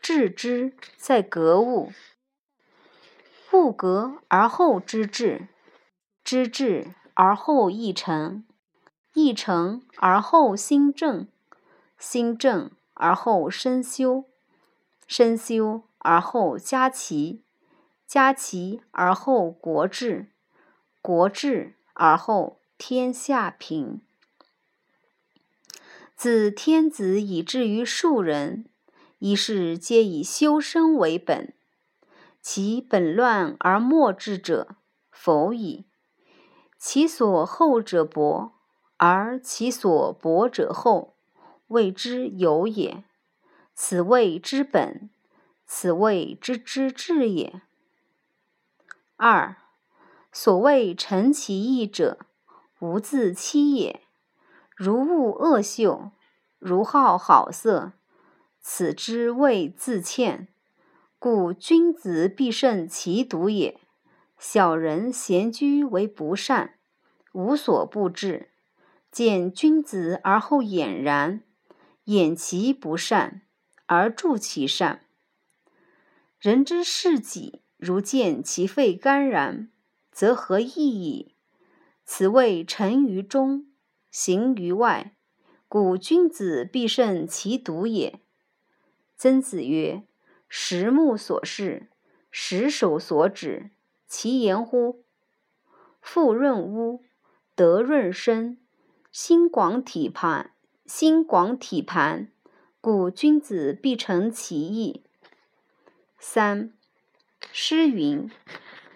致之在格物，物格而后知至，知至而后意诚，意诚而后心正，心正而后身修，身修而后家齐，家齐而后国治，国治而后天下平。自天子以至于庶人。一是皆以修身为本，其本乱而末治者，否矣。其所厚者薄，而其所薄者厚，谓之有也。此谓之本，此谓之知治也。二，所谓诚其意者，无自欺也。如恶恶秀，如好好色。此之谓自欠，故君子必慎其独也。小人闲居为不善，无所不至。见君子而后俨然，掩其不善而助其善。人之视己，如见其肺肝然，则何益矣？此谓诚于中，行于外。故君子必慎其独也。曾子曰：“十目所视，十手所指，其言乎？富润屋，德润身，心广体盘，心广体盘，故君子必诚其意。”三，诗云：“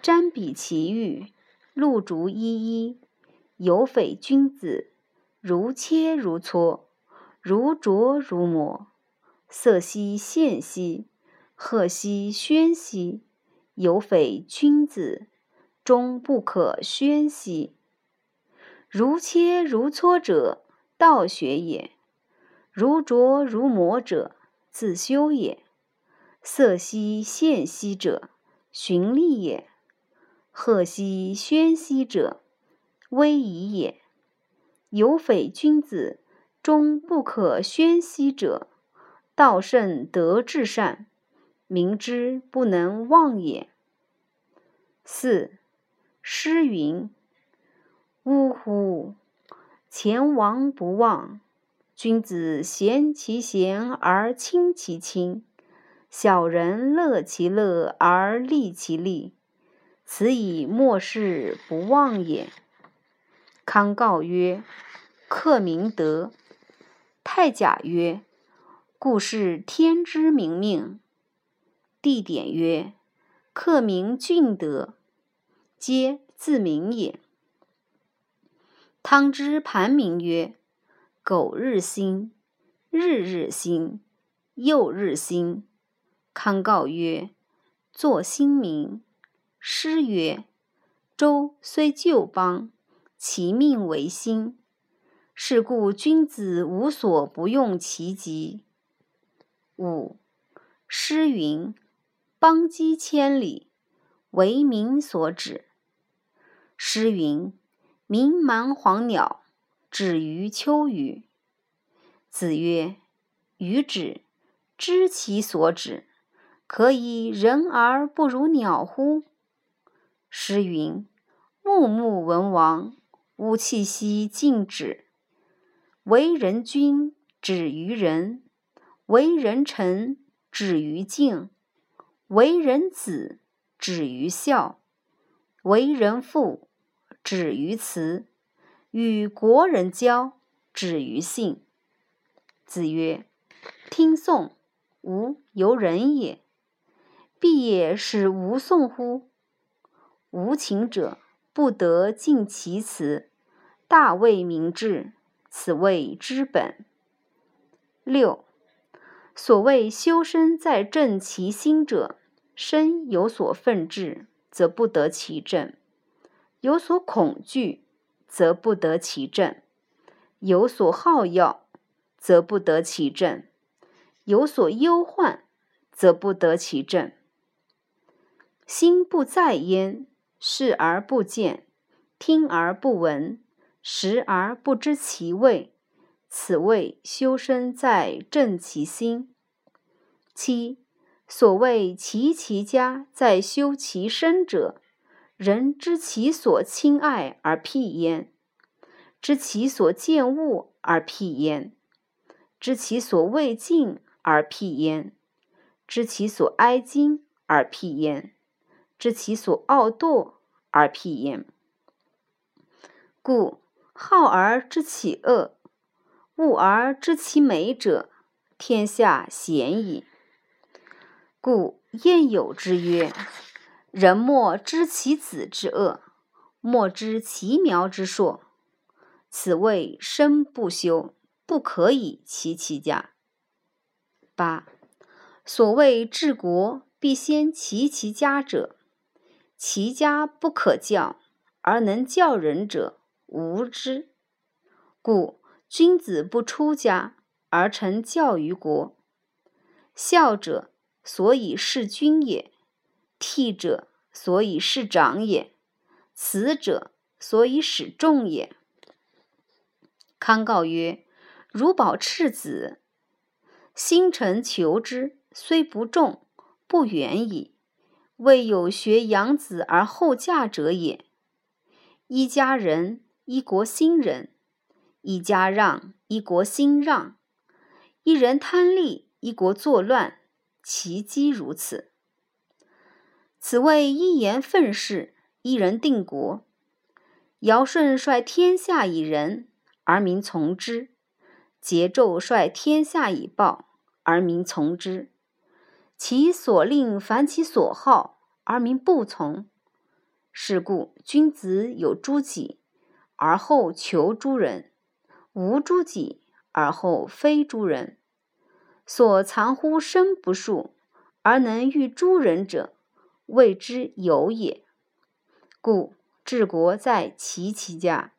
瞻彼其玉，露竹依依，有匪君子，如切如磋，如琢如磨。”色兮宪兮，赫兮宣兮，有匪君子，终不可宣兮。如切如磋者，道学也；如琢如磨者，自修也。色兮宪兮者，循吏也；赫兮宣兮者，威仪也。有匪君子，终不可宣兮者。道圣德至善，民之不能忘也。四诗云：“呜呼！前王不忘，君子贤其贤而亲其亲，小人乐其乐而利其利，此以莫世不忘也。”康诰曰：“克明德。”太甲曰。故是天之明命。地点曰：克明俊德，皆自明也。汤之盘铭曰：苟日新，日日新，又日新。康诰曰：作新民。诗曰：周虽旧邦，其命维新。是故君子无所不用其极。五，诗云：“邦畿千里，为民所指。”诗云：“民蛮黄鸟，止于秋雨。”子曰：“予止，知其所止，可以人而不如鸟乎？”诗云：“穆穆文王，吾气息尽止。”为人君，止于仁。为人臣，止于敬；为人子，止于孝；为人父，止于慈；与国人交，止于信。”子曰：“听讼，吾犹人也。必也使吾讼乎？无情者不得尽其辞，大为明志，此谓之本。”六。所谓修身在正其心者，身有所愤志，则不得其正；有所恐惧，则不得其正；有所好要，则不得其正；有所忧患，则不得其正。心不在焉，视而不见，听而不闻，食而不知其味。此谓修身在正其心。七，所谓齐其家在修其身者，人知其所亲爱而辟焉，知其所见恶而辟焉，知其所畏敬而辟焉，知其所哀矜而辟焉，知其所傲惰而辟焉。故好而知其恶。恶而知其美者，天下鲜矣。故晏有之曰：“人莫知其子之恶，莫知其苗之硕。此谓身不修，不可以齐其家。”八。所谓治国必先齐其家者，其家不可教而能教人者，无之。故。君子不出家而成教于国。孝者，所以事君也；悌者，所以事长也；慈者，所以使众也。康告曰：“如保赤子，心诚求之，虽不重，不远矣。未有学养子而后嫁者也。一家人，一国兴仁。”一家让，一国兴让；一人贪利，一国作乱。其机如此。此谓一言愤世，一人定国。尧舜率天下以仁，而民从之；桀纣率天下以暴，而民从之。其所令反其所好，而民不从。是故君子有诸己，而后求诸人。无诸己而后非诸人，所藏乎身不数，而能御诸人者，谓之有也。故治国在齐其家。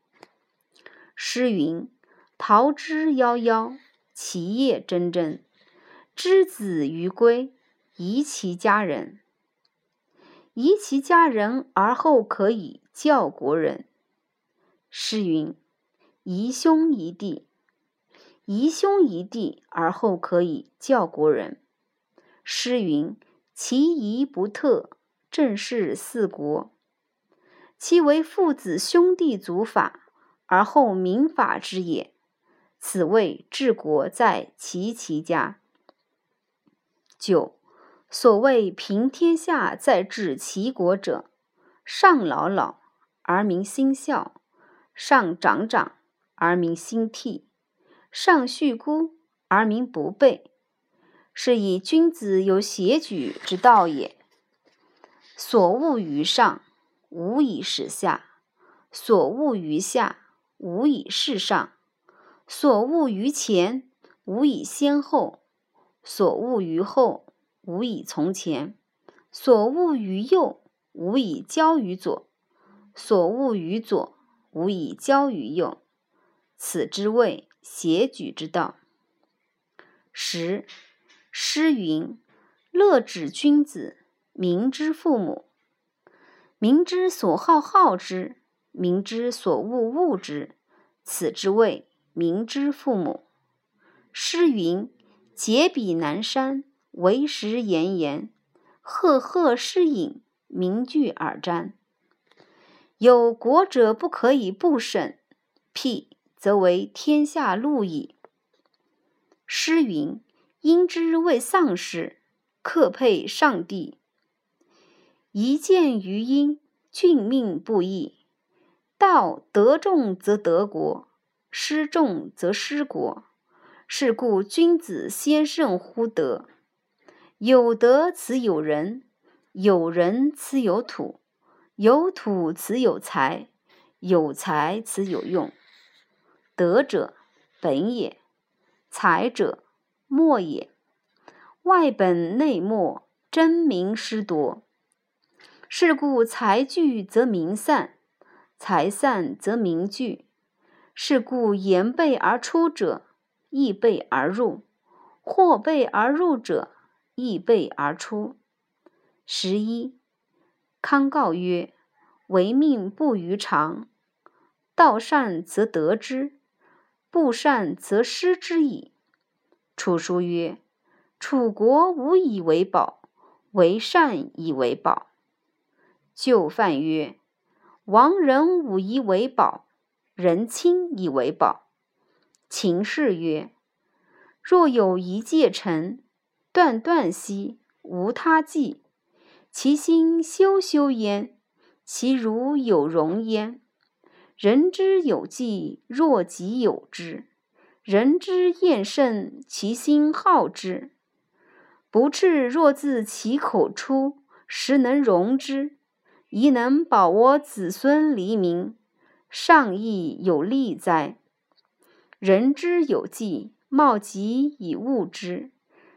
诗云：“桃之夭夭，其叶蓁蓁。之子于归，宜其家人。宜其家人而后可以教国人。”诗云。宜兄宜弟，宜兄宜弟而后可以教国人。诗云：“其仪不特，正是四国。”其为父子兄弟祖法，而后民法之也。此谓治国在齐其家。九，所谓平天下在治齐国者，上老老而民心孝，上长长。而民心悌，上恤孤而民不备，是以君子有协举之道也。所恶于上，无以事下；所恶于下，无以事上；所恶于前，无以先后；所恶于后，无以从前；所恶于右，无以交于左；所恶于左，无以交于右。此之谓谐举之道。十，诗云：“乐止君子，民之父母。民之所好，好之；民之所恶，恶之。此之谓民之父母。”诗云：“解彼南山，为时炎炎。赫赫诗隐，名聚尔瞻。有国者不可以不审，辟。”则为天下路矣。诗云：“因之未丧事，克配上帝，一见于阴，俊命不易。道得众则得国，失众则失国。是故君子先胜乎德。有德此有人，有人此有土，有土此有财，有财此有用。德者，本也；财者，末也。外本内末，争名失夺。是故财聚则民散，财散则民聚。是故言备而出者。亦备而入，或备而入者，亦备而出。十一，康告曰：“唯命不于常，道善则得之，不善则失之矣。”楚书曰：“楚国无以为宝，为善以为宝。”就范曰：“亡人无以为宝，人亲以为宝。”秦氏曰：“若有一介臣，断断兮，无他计。其心修修焉，其如有容焉。人之有计，若己有之；人之厌胜，其心好之。不赤若自其口出，实能容之，宜能保我子孙黎民，上亦有利哉？”人之有计，貌极以物之；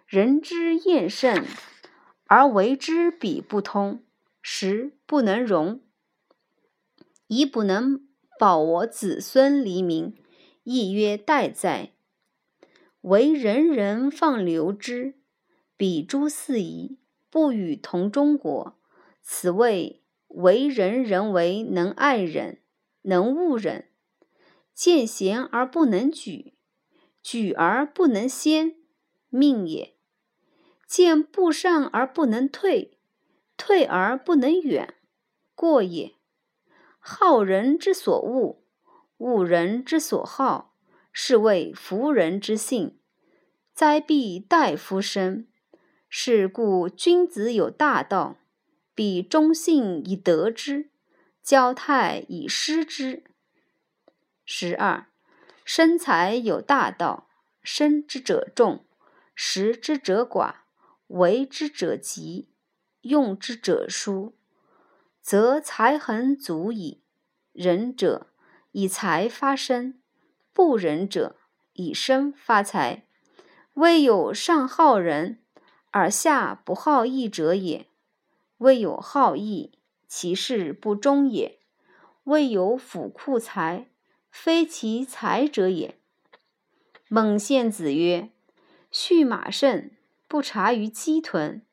人之厌胜，而为之彼不通，实不能容，以不能保我子孙黎民，亦曰待哉？唯人人放流之，彼诸四夷，不与同中国。此谓为人人为能爱人，能恶人。见贤而不能举，举而不能先，命也；见不善而不能退，退而不能远，过也。好人之所恶，恶人之所好，是谓夫人之性。灾必待夫生。是故君子有大道，必忠信以得之，交泰以失之。十二，生财有大道，生之者众，食之者寡，为之者急，用之者疏，则财恒足矣。仁者以财发身，不仁者以身发财。未有上好人而下不好义者也；未有好义，其事不忠也；未有府库财。非其才者也。孟献子曰：“畜马甚，不察于鸡豚；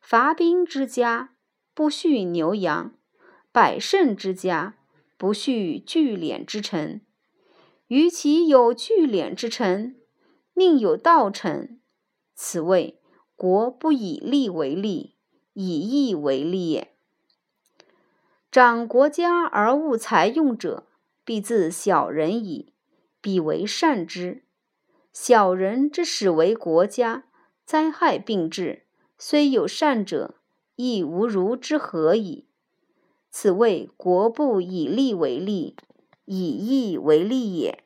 伐兵之家，不畜牛羊；百胜之家，不畜聚敛之臣。于其有聚敛之臣，命有道臣。此谓国不以利为利，以义为利也。长国家而务财用者。”必自小人矣，彼为善之。小人之始为国家，灾害并至，虽有善者，亦无如之何矣。此谓国不以利为利，以义为利也。